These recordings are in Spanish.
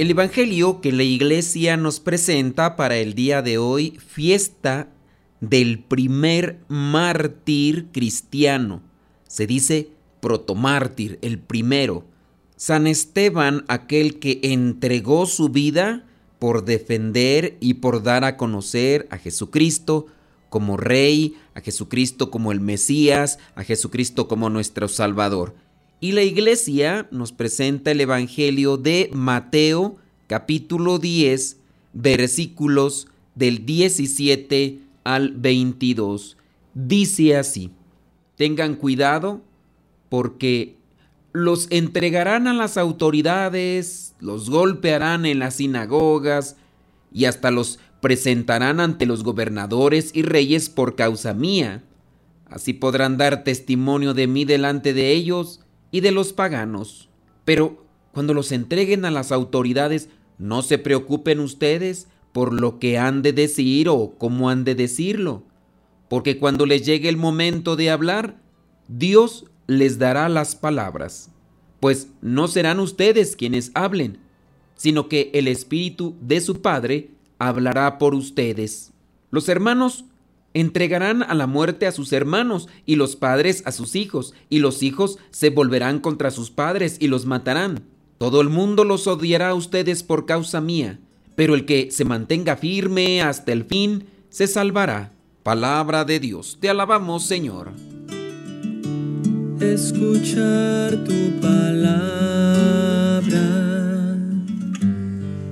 El Evangelio que la iglesia nos presenta para el día de hoy, fiesta del primer mártir cristiano. Se dice protomártir, el primero. San Esteban, aquel que entregó su vida por defender y por dar a conocer a Jesucristo como Rey, a Jesucristo como el Mesías, a Jesucristo como nuestro Salvador. Y la iglesia nos presenta el Evangelio de Mateo capítulo 10 versículos del 17 al 22. Dice así, tengan cuidado porque los entregarán a las autoridades, los golpearán en las sinagogas y hasta los presentarán ante los gobernadores y reyes por causa mía. Así podrán dar testimonio de mí delante de ellos y de los paganos. Pero cuando los entreguen a las autoridades, no se preocupen ustedes por lo que han de decir o cómo han de decirlo, porque cuando les llegue el momento de hablar, Dios les dará las palabras, pues no serán ustedes quienes hablen, sino que el Espíritu de su Padre hablará por ustedes. Los hermanos Entregarán a la muerte a sus hermanos y los padres a sus hijos, y los hijos se volverán contra sus padres y los matarán. Todo el mundo los odiará a ustedes por causa mía, pero el que se mantenga firme hasta el fin se salvará. Palabra de Dios, te alabamos Señor. Escuchar tu palabra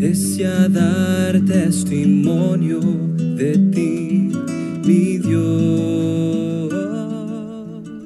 Es ya dar testimonio de ti, mi Dios.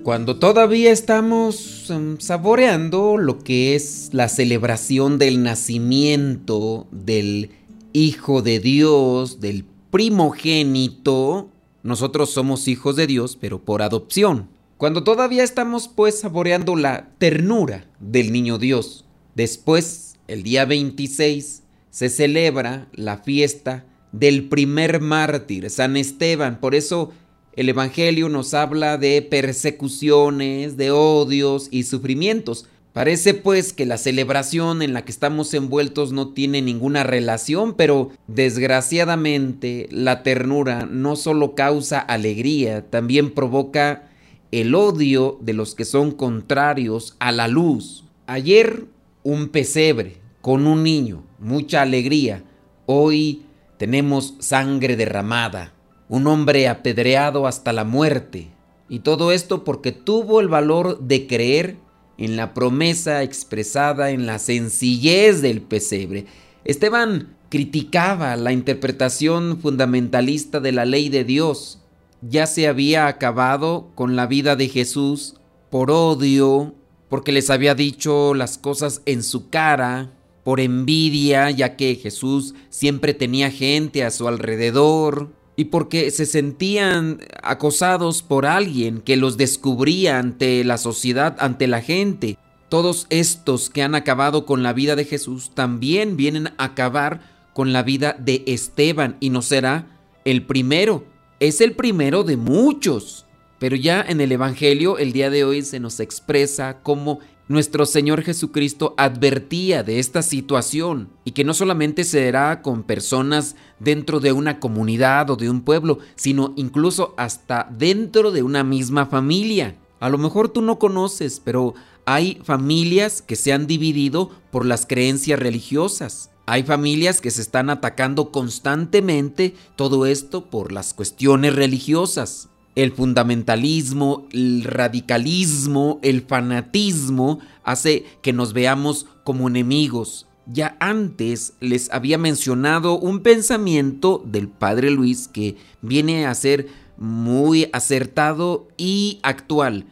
Cuando todavía estamos um, saboreando lo que es la celebración del nacimiento del Hijo de Dios, del primogénito, nosotros somos hijos de Dios, pero por adopción. Cuando todavía estamos pues saboreando la ternura del niño Dios. Después, el día 26, se celebra la fiesta del primer mártir, San Esteban. Por eso el Evangelio nos habla de persecuciones, de odios y sufrimientos. Parece pues que la celebración en la que estamos envueltos no tiene ninguna relación, pero desgraciadamente la ternura no solo causa alegría, también provoca el odio de los que son contrarios a la luz. Ayer un pesebre con un niño, mucha alegría. Hoy tenemos sangre derramada, un hombre apedreado hasta la muerte. Y todo esto porque tuvo el valor de creer en la promesa expresada en la sencillez del pesebre. Esteban criticaba la interpretación fundamentalista de la ley de Dios ya se había acabado con la vida de Jesús por odio, porque les había dicho las cosas en su cara, por envidia, ya que Jesús siempre tenía gente a su alrededor, y porque se sentían acosados por alguien que los descubría ante la sociedad, ante la gente. Todos estos que han acabado con la vida de Jesús también vienen a acabar con la vida de Esteban y no será el primero es el primero de muchos. Pero ya en el Evangelio el día de hoy se nos expresa cómo nuestro Señor Jesucristo advertía de esta situación y que no solamente se dará con personas dentro de una comunidad o de un pueblo, sino incluso hasta dentro de una misma familia. A lo mejor tú no conoces, pero hay familias que se han dividido por las creencias religiosas. Hay familias que se están atacando constantemente, todo esto por las cuestiones religiosas. El fundamentalismo, el radicalismo, el fanatismo hace que nos veamos como enemigos. Ya antes les había mencionado un pensamiento del padre Luis que viene a ser muy acertado y actual.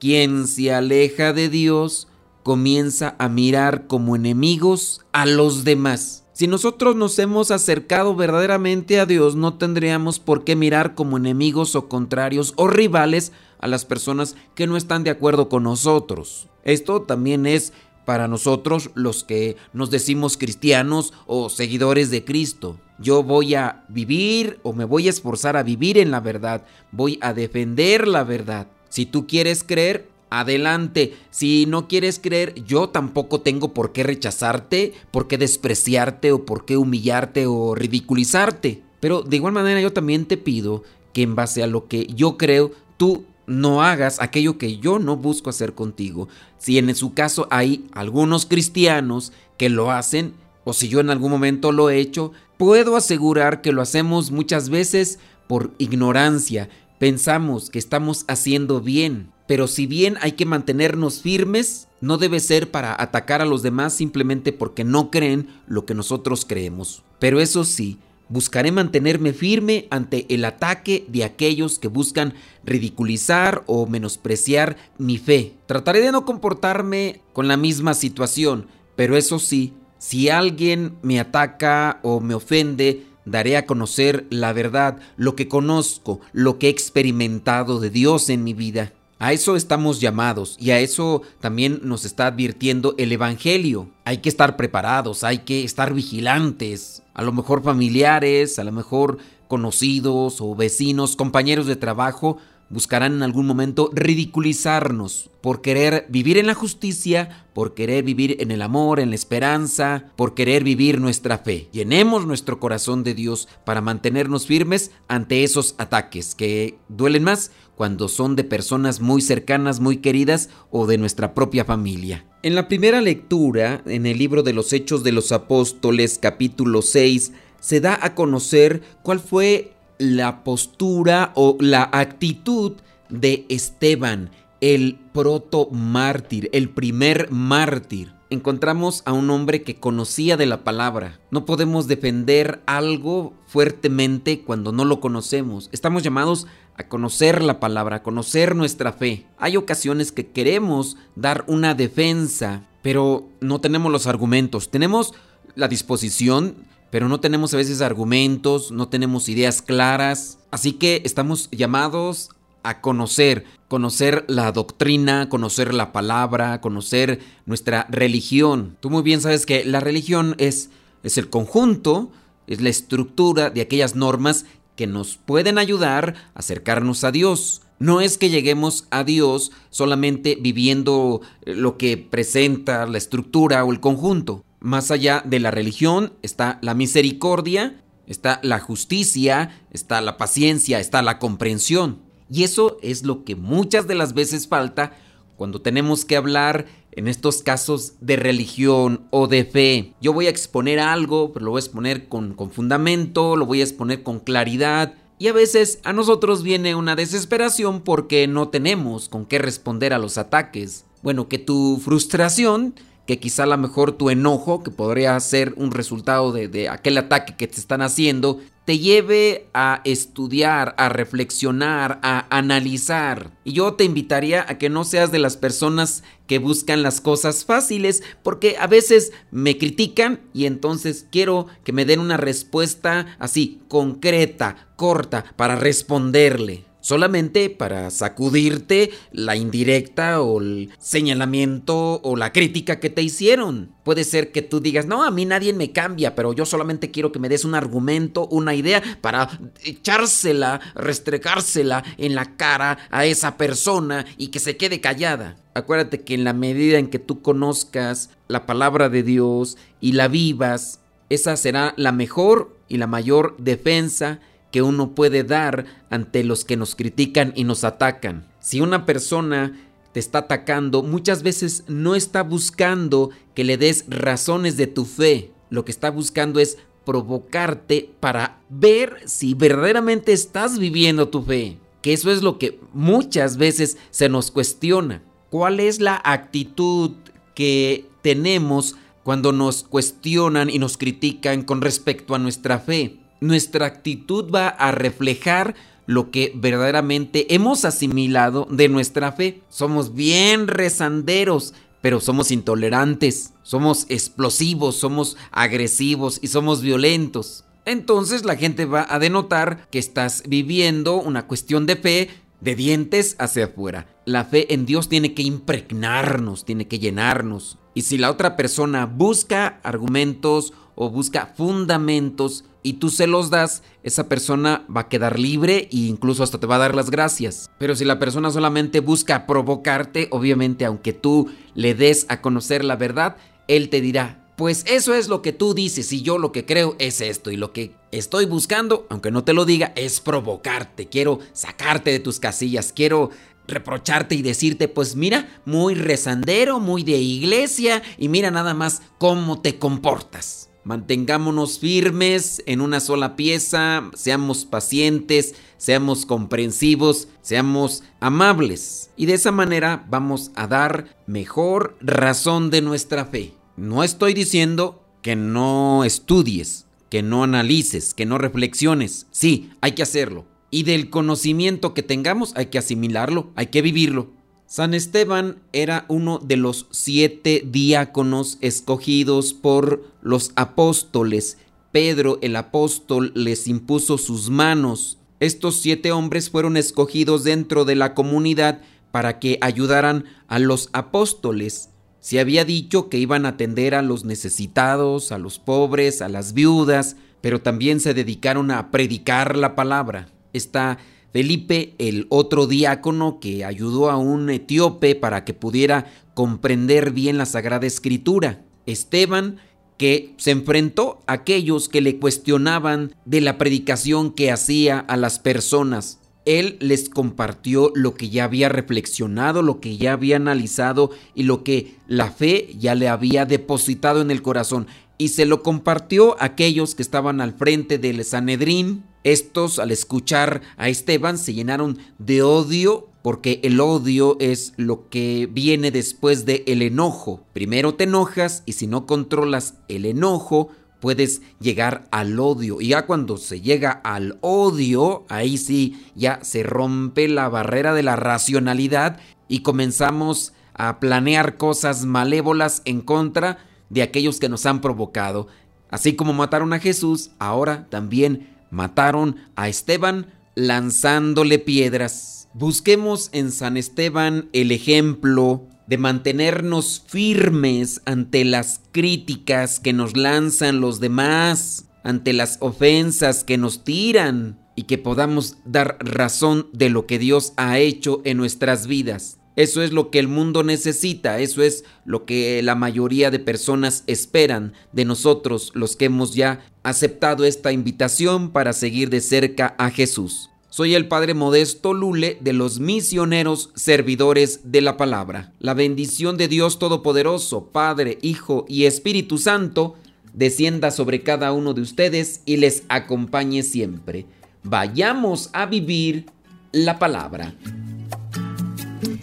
Quien se aleja de Dios comienza a mirar como enemigos a los demás. Si nosotros nos hemos acercado verdaderamente a Dios, no tendríamos por qué mirar como enemigos o contrarios o rivales a las personas que no están de acuerdo con nosotros. Esto también es para nosotros los que nos decimos cristianos o seguidores de Cristo. Yo voy a vivir o me voy a esforzar a vivir en la verdad, voy a defender la verdad. Si tú quieres creer, adelante. Si no quieres creer, yo tampoco tengo por qué rechazarte, por qué despreciarte o por qué humillarte o ridiculizarte. Pero de igual manera yo también te pido que en base a lo que yo creo, tú no hagas aquello que yo no busco hacer contigo. Si en su caso hay algunos cristianos que lo hacen, o si yo en algún momento lo he hecho, puedo asegurar que lo hacemos muchas veces por ignorancia. Pensamos que estamos haciendo bien, pero si bien hay que mantenernos firmes, no debe ser para atacar a los demás simplemente porque no creen lo que nosotros creemos. Pero eso sí, buscaré mantenerme firme ante el ataque de aquellos que buscan ridiculizar o menospreciar mi fe. Trataré de no comportarme con la misma situación, pero eso sí, si alguien me ataca o me ofende, daré a conocer la verdad, lo que conozco, lo que he experimentado de Dios en mi vida. A eso estamos llamados y a eso también nos está advirtiendo el Evangelio. Hay que estar preparados, hay que estar vigilantes. A lo mejor familiares, a lo mejor conocidos o vecinos, compañeros de trabajo, buscarán en algún momento ridiculizarnos por querer vivir en la justicia, por querer vivir en el amor, en la esperanza, por querer vivir nuestra fe. Llenemos nuestro corazón de Dios para mantenernos firmes ante esos ataques que duelen más cuando son de personas muy cercanas, muy queridas o de nuestra propia familia. En la primera lectura, en el libro de los Hechos de los Apóstoles capítulo 6, se da a conocer cuál fue la postura o la actitud de Esteban, el proto mártir, el primer mártir. Encontramos a un hombre que conocía de la palabra. No podemos defender algo fuertemente cuando no lo conocemos. Estamos llamados a conocer la palabra, a conocer nuestra fe. Hay ocasiones que queremos dar una defensa, pero no tenemos los argumentos. Tenemos la disposición, pero no tenemos a veces argumentos, no tenemos ideas claras. Así que estamos llamados a conocer, conocer la doctrina, conocer la palabra, conocer nuestra religión. Tú muy bien sabes que la religión es, es el conjunto, es la estructura de aquellas normas que nos pueden ayudar a acercarnos a Dios. No es que lleguemos a Dios solamente viviendo lo que presenta la estructura o el conjunto. Más allá de la religión está la misericordia, está la justicia, está la paciencia, está la comprensión. Y eso es lo que muchas de las veces falta cuando tenemos que hablar en estos casos de religión o de fe. Yo voy a exponer algo, pero lo voy a exponer con, con fundamento, lo voy a exponer con claridad. Y a veces a nosotros viene una desesperación porque no tenemos con qué responder a los ataques. Bueno, que tu frustración que quizá a lo mejor tu enojo, que podría ser un resultado de, de, aquel ataque que te están haciendo, te lleve a estudiar, a reflexionar, a analizar. Y yo te invitaría a que no seas de las personas que buscan las cosas fáciles, porque a veces me critican y entonces quiero que me den una respuesta así, concreta, corta, para responderle solamente para sacudirte la indirecta o el señalamiento o la crítica que te hicieron. Puede ser que tú digas, no, a mí nadie me cambia, pero yo solamente quiero que me des un argumento, una idea para echársela, restregársela en la cara a esa persona y que se quede callada. Acuérdate que en la medida en que tú conozcas la palabra de Dios y la vivas, esa será la mejor y la mayor defensa que uno puede dar ante los que nos critican y nos atacan. Si una persona te está atacando, muchas veces no está buscando que le des razones de tu fe. Lo que está buscando es provocarte para ver si verdaderamente estás viviendo tu fe. Que eso es lo que muchas veces se nos cuestiona. ¿Cuál es la actitud que tenemos cuando nos cuestionan y nos critican con respecto a nuestra fe? Nuestra actitud va a reflejar lo que verdaderamente hemos asimilado de nuestra fe. Somos bien rezanderos, pero somos intolerantes, somos explosivos, somos agresivos y somos violentos. Entonces la gente va a denotar que estás viviendo una cuestión de fe de dientes hacia afuera. La fe en Dios tiene que impregnarnos, tiene que llenarnos. Y si la otra persona busca argumentos o busca fundamentos y tú se los das, esa persona va a quedar libre e incluso hasta te va a dar las gracias. Pero si la persona solamente busca provocarte, obviamente aunque tú le des a conocer la verdad, él te dirá, pues eso es lo que tú dices y yo lo que creo es esto y lo que estoy buscando, aunque no te lo diga, es provocarte, quiero sacarte de tus casillas, quiero reprocharte y decirte, pues mira, muy rezandero, muy de iglesia y mira nada más cómo te comportas. Mantengámonos firmes en una sola pieza, seamos pacientes, seamos comprensivos, seamos amables. Y de esa manera vamos a dar mejor razón de nuestra fe. No estoy diciendo que no estudies, que no analices, que no reflexiones. Sí, hay que hacerlo. Y del conocimiento que tengamos hay que asimilarlo, hay que vivirlo. San Esteban era uno de los siete diáconos escogidos por los apóstoles. Pedro el apóstol les impuso sus manos. Estos siete hombres fueron escogidos dentro de la comunidad para que ayudaran a los apóstoles. Se había dicho que iban a atender a los necesitados, a los pobres, a las viudas, pero también se dedicaron a predicar la palabra. Está Felipe, el otro diácono que ayudó a un etíope para que pudiera comprender bien la Sagrada Escritura. Esteban, que se enfrentó a aquellos que le cuestionaban de la predicación que hacía a las personas. Él les compartió lo que ya había reflexionado, lo que ya había analizado y lo que la fe ya le había depositado en el corazón. Y se lo compartió a aquellos que estaban al frente del Sanedrín, estos, al escuchar a Esteban, se llenaron de odio porque el odio es lo que viene después de el enojo. Primero te enojas y si no controlas el enojo, puedes llegar al odio. Y ya cuando se llega al odio, ahí sí ya se rompe la barrera de la racionalidad y comenzamos a planear cosas malévolas en contra de aquellos que nos han provocado. Así como mataron a Jesús, ahora también mataron a Esteban lanzándole piedras. Busquemos en San Esteban el ejemplo de mantenernos firmes ante las críticas que nos lanzan los demás, ante las ofensas que nos tiran y que podamos dar razón de lo que Dios ha hecho en nuestras vidas. Eso es lo que el mundo necesita, eso es lo que la mayoría de personas esperan de nosotros, los que hemos ya aceptado esta invitación para seguir de cerca a Jesús. Soy el Padre Modesto Lule de los misioneros servidores de la palabra. La bendición de Dios Todopoderoso, Padre, Hijo y Espíritu Santo, descienda sobre cada uno de ustedes y les acompañe siempre. Vayamos a vivir la palabra.